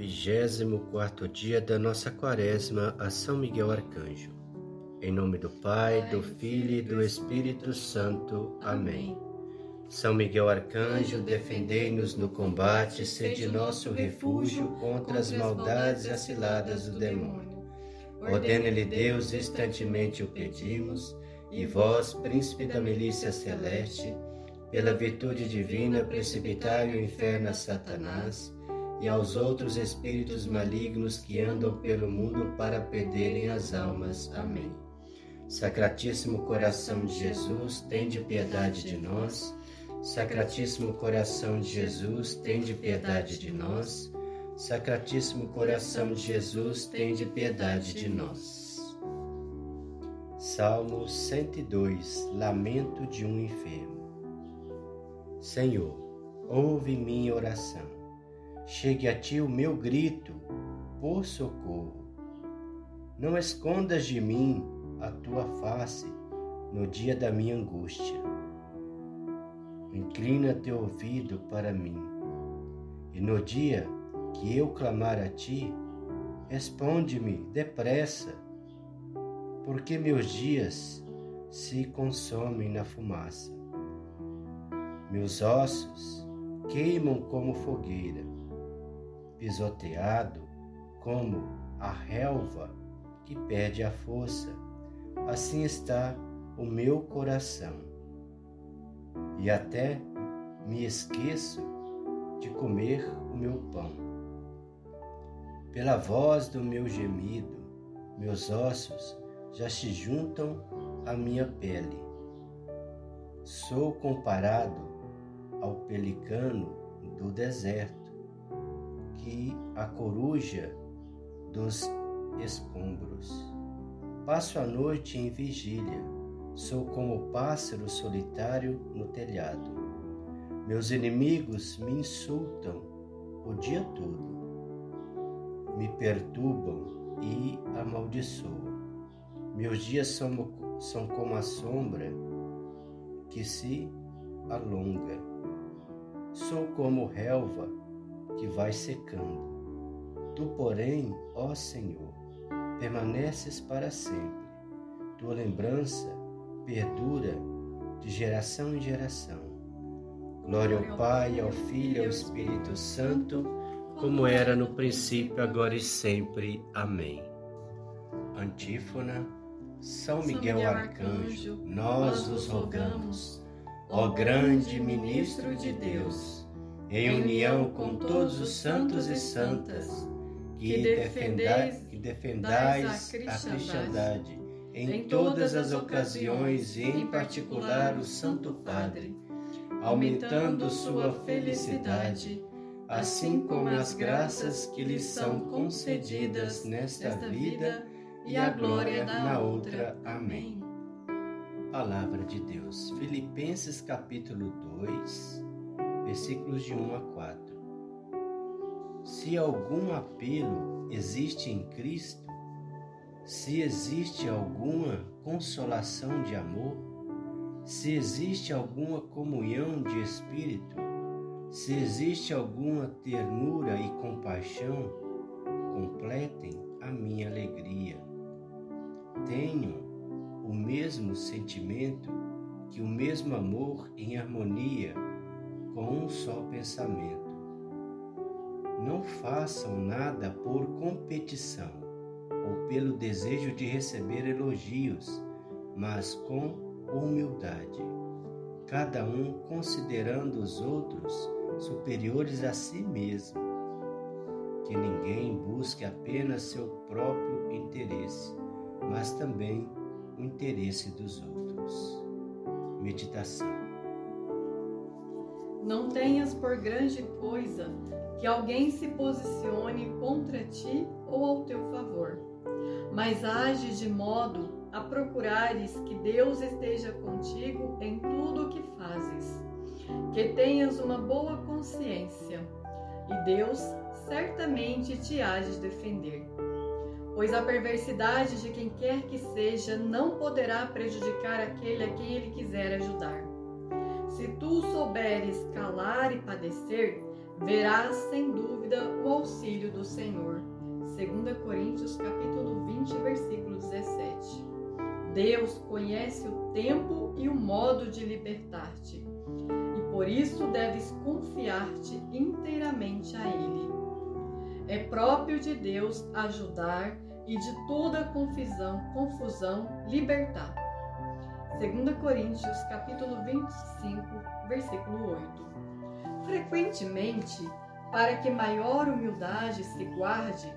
Vigésimo quarto dia da nossa quaresma a São Miguel Arcanjo. Em nome do Pai, do Filho e do Espírito Santo. Amém. São Miguel Arcanjo, defendei-nos no combate, sede nosso refúgio contra as maldades e as ciladas do demônio. Ordene-lhe Deus, instantemente o pedimos, e vós, príncipe da milícia celeste, pela virtude divina, precipitai o inferno a Satanás e aos outros espíritos malignos que andam pelo mundo para perderem as almas. Amém. Sacratíssimo coração de Jesus, tende piedade de nós. Sacratíssimo coração de Jesus, tende piedade de nós. Sacratíssimo coração de Jesus, tende piedade de nós. Salmo 102 Lamento de um enfermo. Senhor, ouve minha oração chegue a ti o meu grito por socorro. Não escondas de mim a tua face no dia da minha angústia. Inclina teu ouvido para mim, e no dia que eu clamar a ti, responde-me depressa, porque meus dias se consomem na fumaça. Meus ossos queimam como fogueira pisoteado como a relva que perde a força, assim está o meu coração. E até me esqueço de comer o meu pão. Pela voz do meu gemido, meus ossos já se juntam à minha pele. Sou comparado ao pelicano do deserto que a coruja dos escombros. Passo a noite em vigília, sou como o pássaro solitário no telhado. Meus inimigos me insultam o dia todo, me perturbam e amaldiçoam. Meus dias são, são como a sombra que se alonga. Sou como relva que vai secando. Tu, porém, ó Senhor, permaneces para sempre. Tua lembrança perdura de geração em geração. Glória ao Pai, ao Filho e ao Espírito Santo, como era no princípio, agora e sempre. Amém. Antífona. São Miguel Arcanjo, nós os rogamos, ó grande ministro de Deus em união com todos os santos e santas, que defendais, que defendais a cristandade em todas as ocasiões e em particular o Santo Padre, aumentando sua felicidade, assim como as graças que lhe são concedidas nesta vida e a glória na outra. Amém. Palavra de Deus. Filipenses capítulo 2 versículos de 1 a 4. Se algum apelo existe em Cristo, se existe alguma consolação de amor, se existe alguma comunhão de espírito, se existe alguma ternura e compaixão, completem a minha alegria. Tenham o mesmo sentimento que o mesmo amor em harmonia só pensamento. Não façam nada por competição ou pelo desejo de receber elogios, mas com humildade, cada um considerando os outros superiores a si mesmo. Que ninguém busque apenas seu próprio interesse, mas também o interesse dos outros. Meditação não tenhas por grande coisa que alguém se posicione contra ti ou ao teu favor, mas age de modo a procurares que Deus esteja contigo em tudo o que fazes, que tenhas uma boa consciência, e Deus certamente te há de defender. Pois a perversidade de quem quer que seja não poderá prejudicar aquele a quem ele quiser ajudar. Se tu souberes calar e padecer, verás sem dúvida o auxílio do Senhor. 2 Coríntios capítulo 20, versículo 17. Deus conhece o tempo e o modo de libertar-te, e por isso deves confiar-te inteiramente a Ele. É próprio de Deus ajudar e de toda confusão, confusão libertar. 2 Coríntios capítulo 25, versículo 8. Frequentemente, para que maior humildade se guarde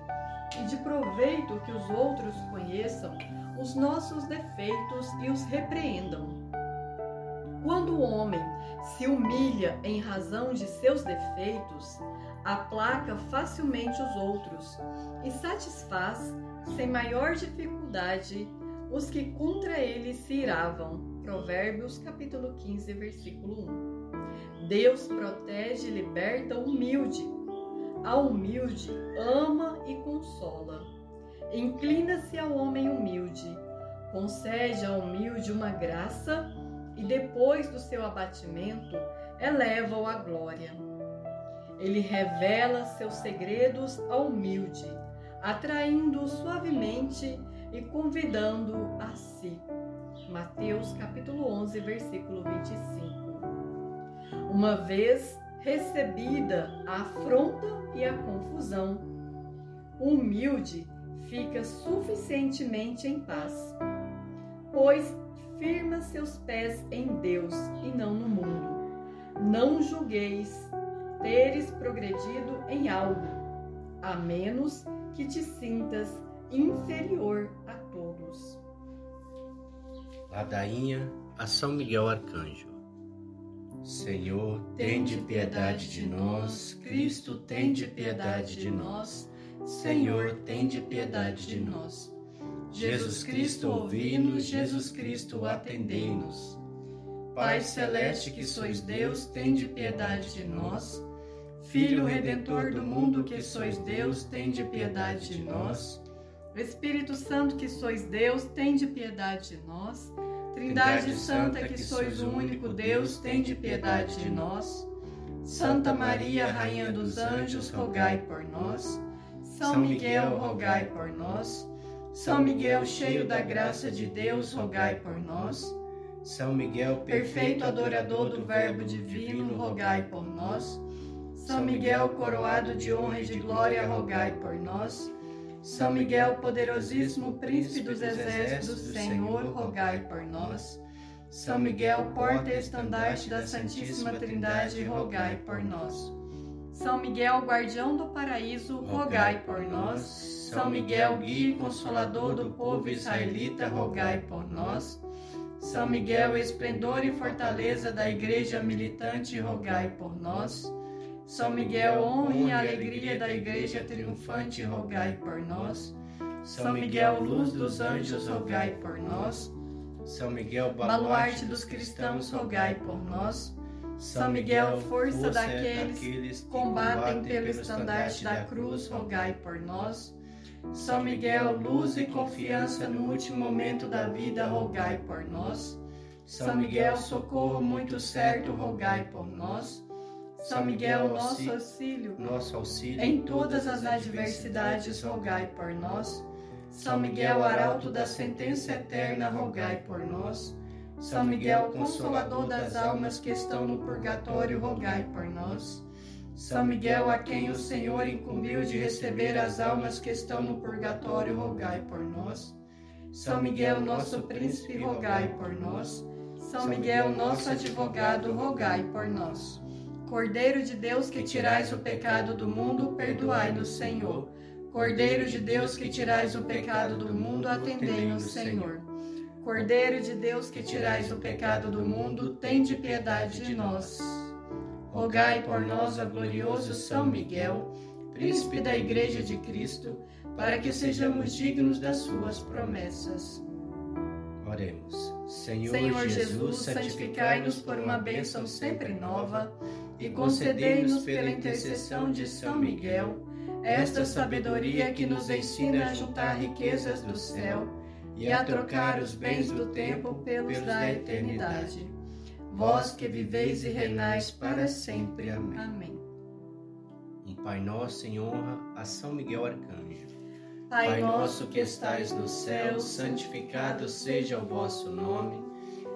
e de proveito que os outros conheçam os nossos defeitos e os repreendam. Quando o homem se humilha em razão de seus defeitos, aplaca facilmente os outros e satisfaz sem maior dificuldade os que contra ele se iravam. Provérbios capítulo 15, versículo 1. Deus protege e liberta o humilde. A humilde ama e consola. Inclina-se ao homem humilde, concede ao humilde uma graça e depois do seu abatimento eleva-o à glória. Ele revela seus segredos ao humilde, atraindo-o suavemente e convidando-o a si. Mateus capítulo 11, versículo 25. Uma vez recebida a afronta e a confusão, o humilde fica suficientemente em paz, pois firma seus pés em Deus e não no mundo. Não julgueis teres progredido em algo, a menos que te sintas inferior. Ladainha a São Miguel Arcanjo. Senhor, tem de piedade de nós, Cristo, tem de piedade de nós. Senhor, tem de piedade de nós. Jesus Cristo, ouvi-nos, Jesus Cristo, atendei-nos. Pai celeste que sois Deus, tem de piedade de nós. Filho redentor do mundo que sois Deus, tem de piedade de nós. Espírito Santo que sois Deus, tem de piedade de nós. Trindade Santa que sois o único Deus, tem de piedade de nós. Santa Maria, Rainha dos Anjos, rogai por nós. São Miguel, rogai por nós. São Miguel, cheio da graça de Deus, rogai por nós. São Miguel, perfeito adorador do Verbo divino, rogai por nós. São Miguel, coroado de honra e de glória, rogai por nós. São Miguel, poderosíssimo príncipe dos exércitos Senhor, rogai por nós. São Miguel, porta e estandarte da Santíssima Trindade, rogai por nós. São Miguel, guardião do paraíso, rogai por nós. São Miguel, guia e consolador do povo israelita, rogai por nós. São Miguel, esplendor e fortaleza da igreja militante, rogai por nós. São Miguel, honra e alegria da igreja triunfante, rogai por nós. São Miguel, luz dos anjos, rogai por nós. São Miguel, baluarte dos cristãos, rogai por nós. São Miguel, força daqueles que combatem pelo estandarte da cruz, rogai por nós. São Miguel, luz e confiança no último momento da vida, rogai por nós. São Miguel, socorro muito certo, rogai por nós. São Miguel, nosso auxílio, nosso auxílio em todas as adversidades, rogai por nós. São Miguel, arauto da sentença eterna, rogai por nós. São Miguel, consolador das almas que estão no purgatório, rogai por nós. São Miguel, a quem o Senhor incumbiu de receber as almas que estão no purgatório, rogai por nós. São Miguel, nosso príncipe, rogai por nós. São Miguel, nosso advogado, rogai por nós. Cordeiro de Deus que tirais o pecado do mundo, perdoai-nos, Senhor. Cordeiro de Deus que tirais o pecado do mundo, atendei-nos, Senhor. Cordeiro de Deus que tirais o pecado do mundo, tende piedade de nós. Rogai por nós, ó glorioso São Miguel, príncipe da Igreja de Cristo, para que sejamos dignos das suas promessas. Oremos. Senhor, Senhor Jesus, santificai-nos por uma bênção sempre nova e concedei-nos pela intercessão de São Miguel esta sabedoria que nos ensina a juntar riquezas do céu e a trocar os bens do tempo pelos da eternidade. Vós que viveis e reinais para sempre. Amém. Pai Nosso em honra a São Miguel Arcanjo. Pai, Pai nosso que estais no céu, santificado seja o vosso nome.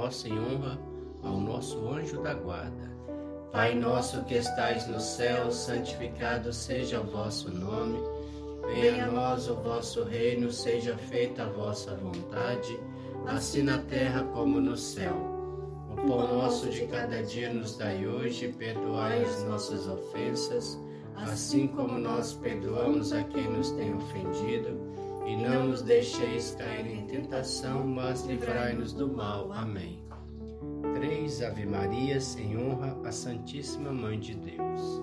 Nosso em honra ao nosso anjo da guarda. Pai nosso que estais no céu, santificado seja o vosso nome. Venha a nós o vosso reino, seja feita a vossa vontade assim na terra como no céu. O pão nosso de cada dia nos dai hoje, perdoai as nossas ofensas, assim como nós perdoamos a quem nos tem ofendido, e não nos deixeis cair em tentação, mas livrai-nos do mal. Amém. Três Ave Marias em honra à Santíssima Mãe de Deus.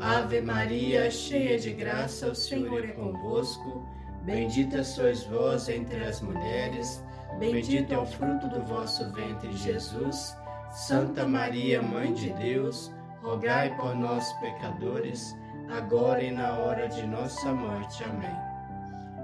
Ave Maria, cheia de graça, o Senhor é convosco. Bendita sois vós entre as mulheres Bendito é o fruto do vosso ventre, Jesus. Santa Maria, Mãe de Deus, rogai por nós, pecadores, agora e na hora de nossa morte. Amém.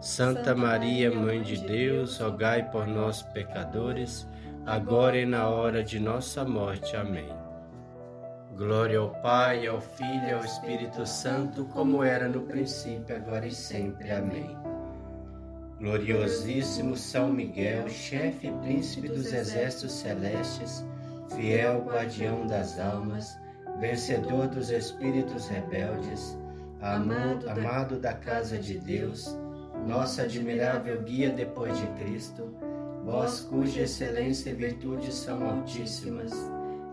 Santa Maria, Mãe de Deus, rogai por nós, pecadores, agora e na hora de nossa morte. Amém. Glória ao Pai, ao Filho e ao Espírito Santo, como era no princípio, agora e sempre. Amém. Gloriosíssimo São Miguel, chefe e príncipe dos exércitos celestes, fiel guardião das almas, vencedor dos espíritos rebeldes, amado, amado da casa de Deus, nossa admirável guia depois de Cristo, vós cuja excelência e virtude são altíssimas,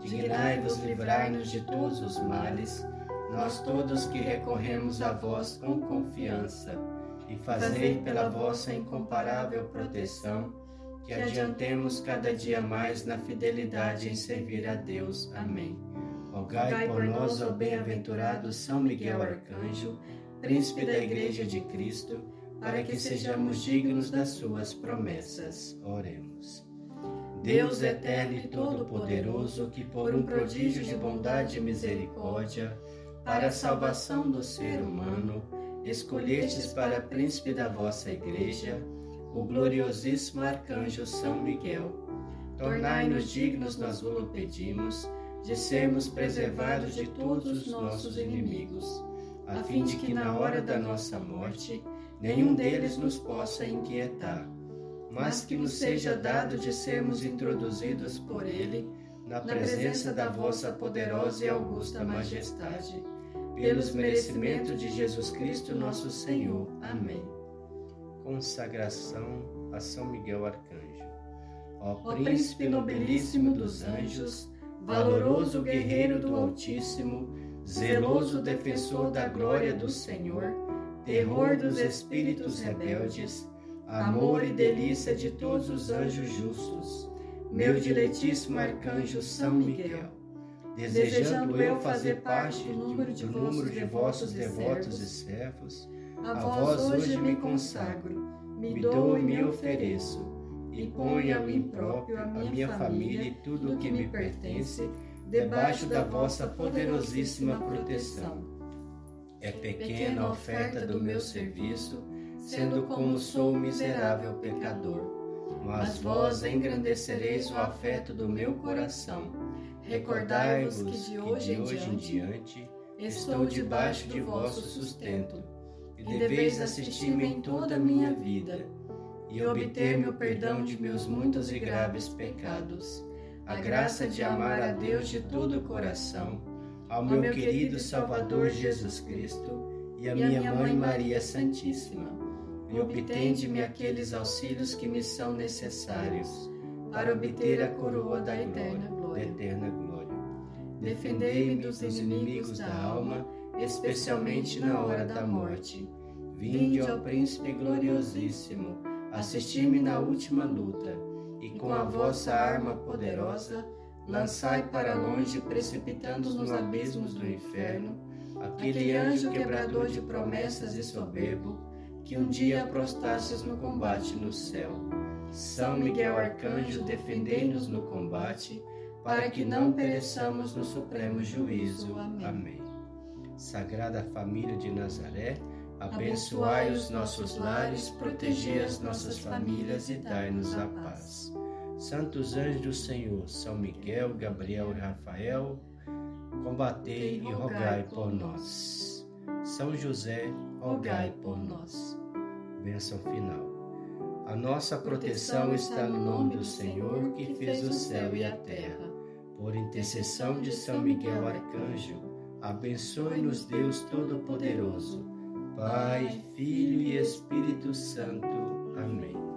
dignai-vos livrai-nos de todos os males, nós todos que recorremos a vós com confiança e fazei pela vossa incomparável proteção que adiantemos cada dia mais na fidelidade em servir a Deus. Amém. Rogai por nós, ó bem-aventurado São Miguel Arcanjo, príncipe da Igreja de Cristo, para que sejamos dignos das suas promessas. Oremos. Deus eterno e todo-poderoso, que por um prodígio de bondade e misericórdia, para a salvação do ser humano, escolhestes para príncipe da vossa igreja o gloriosíssimo arcanjo São Miguel. Tornai-nos dignos, nós vos pedimos, de sermos preservados de todos os nossos inimigos, a fim de que na hora da nossa morte nenhum deles nos possa inquietar, mas que nos seja dado de sermos introduzidos por ele na presença da vossa poderosa e augusta majestade pelos merecimentos de Jesus Cristo, nosso Senhor. Amém. Consagração a São Miguel Arcanjo. Ó príncipe nobilíssimo dos anjos, valoroso guerreiro do Altíssimo, zeloso defensor da glória do Senhor, terror dos espíritos rebeldes, amor e delícia de todos os anjos justos, meu diletíssimo arcanjo São Miguel, desejando eu fazer parte do número de, número de vossos devotos e servos, a vós hoje me consagro, me dou e me ofereço, e ponho a mim próprio, a minha família e tudo o que me pertence, debaixo da vossa poderosíssima proteção. É pequena a oferta do meu serviço, sendo como sou miserável pecador. Mas vós engrandecereis o afeto do meu coração. Recordai-vos que de hoje em diante estou debaixo de vosso sustento, e deveis assistir-me em toda a minha vida, e obter-me o perdão de meus muitos e graves pecados, a graça de amar a Deus de todo o coração, ao meu querido Salvador Jesus Cristo e a minha Mãe Maria Santíssima e obtende-me aqueles auxílios que me são necessários para obter a coroa da eterna glória. Eterna glória. Defendei-me dos inimigos da alma, especialmente na hora da morte. Vinde ao Príncipe gloriosíssimo, assisti-me na última luta, e com a vossa arma poderosa, lançai para longe, precipitando nos abismos do inferno, aquele anjo quebrador de promessas e soberbo, que um dia prostastes no combate no céu. São Miguel Arcanjo, defendei-nos no combate, para que não pereçamos no supremo juízo. Amém. Sagrada Família de Nazaré, abençoai os nossos lares, protegei as nossas famílias e dai-nos a paz. Santos anjos do Senhor, São Miguel, Gabriel e Rafael, combatei e rogai por nós. São José, rogai por nós. Bênção final. A nossa proteção está no nome do Senhor que fez o céu e a terra. Por intercessão de São Miguel Arcanjo, abençoe-nos Deus Todo-Poderoso, Pai, Filho e Espírito Santo. Amém.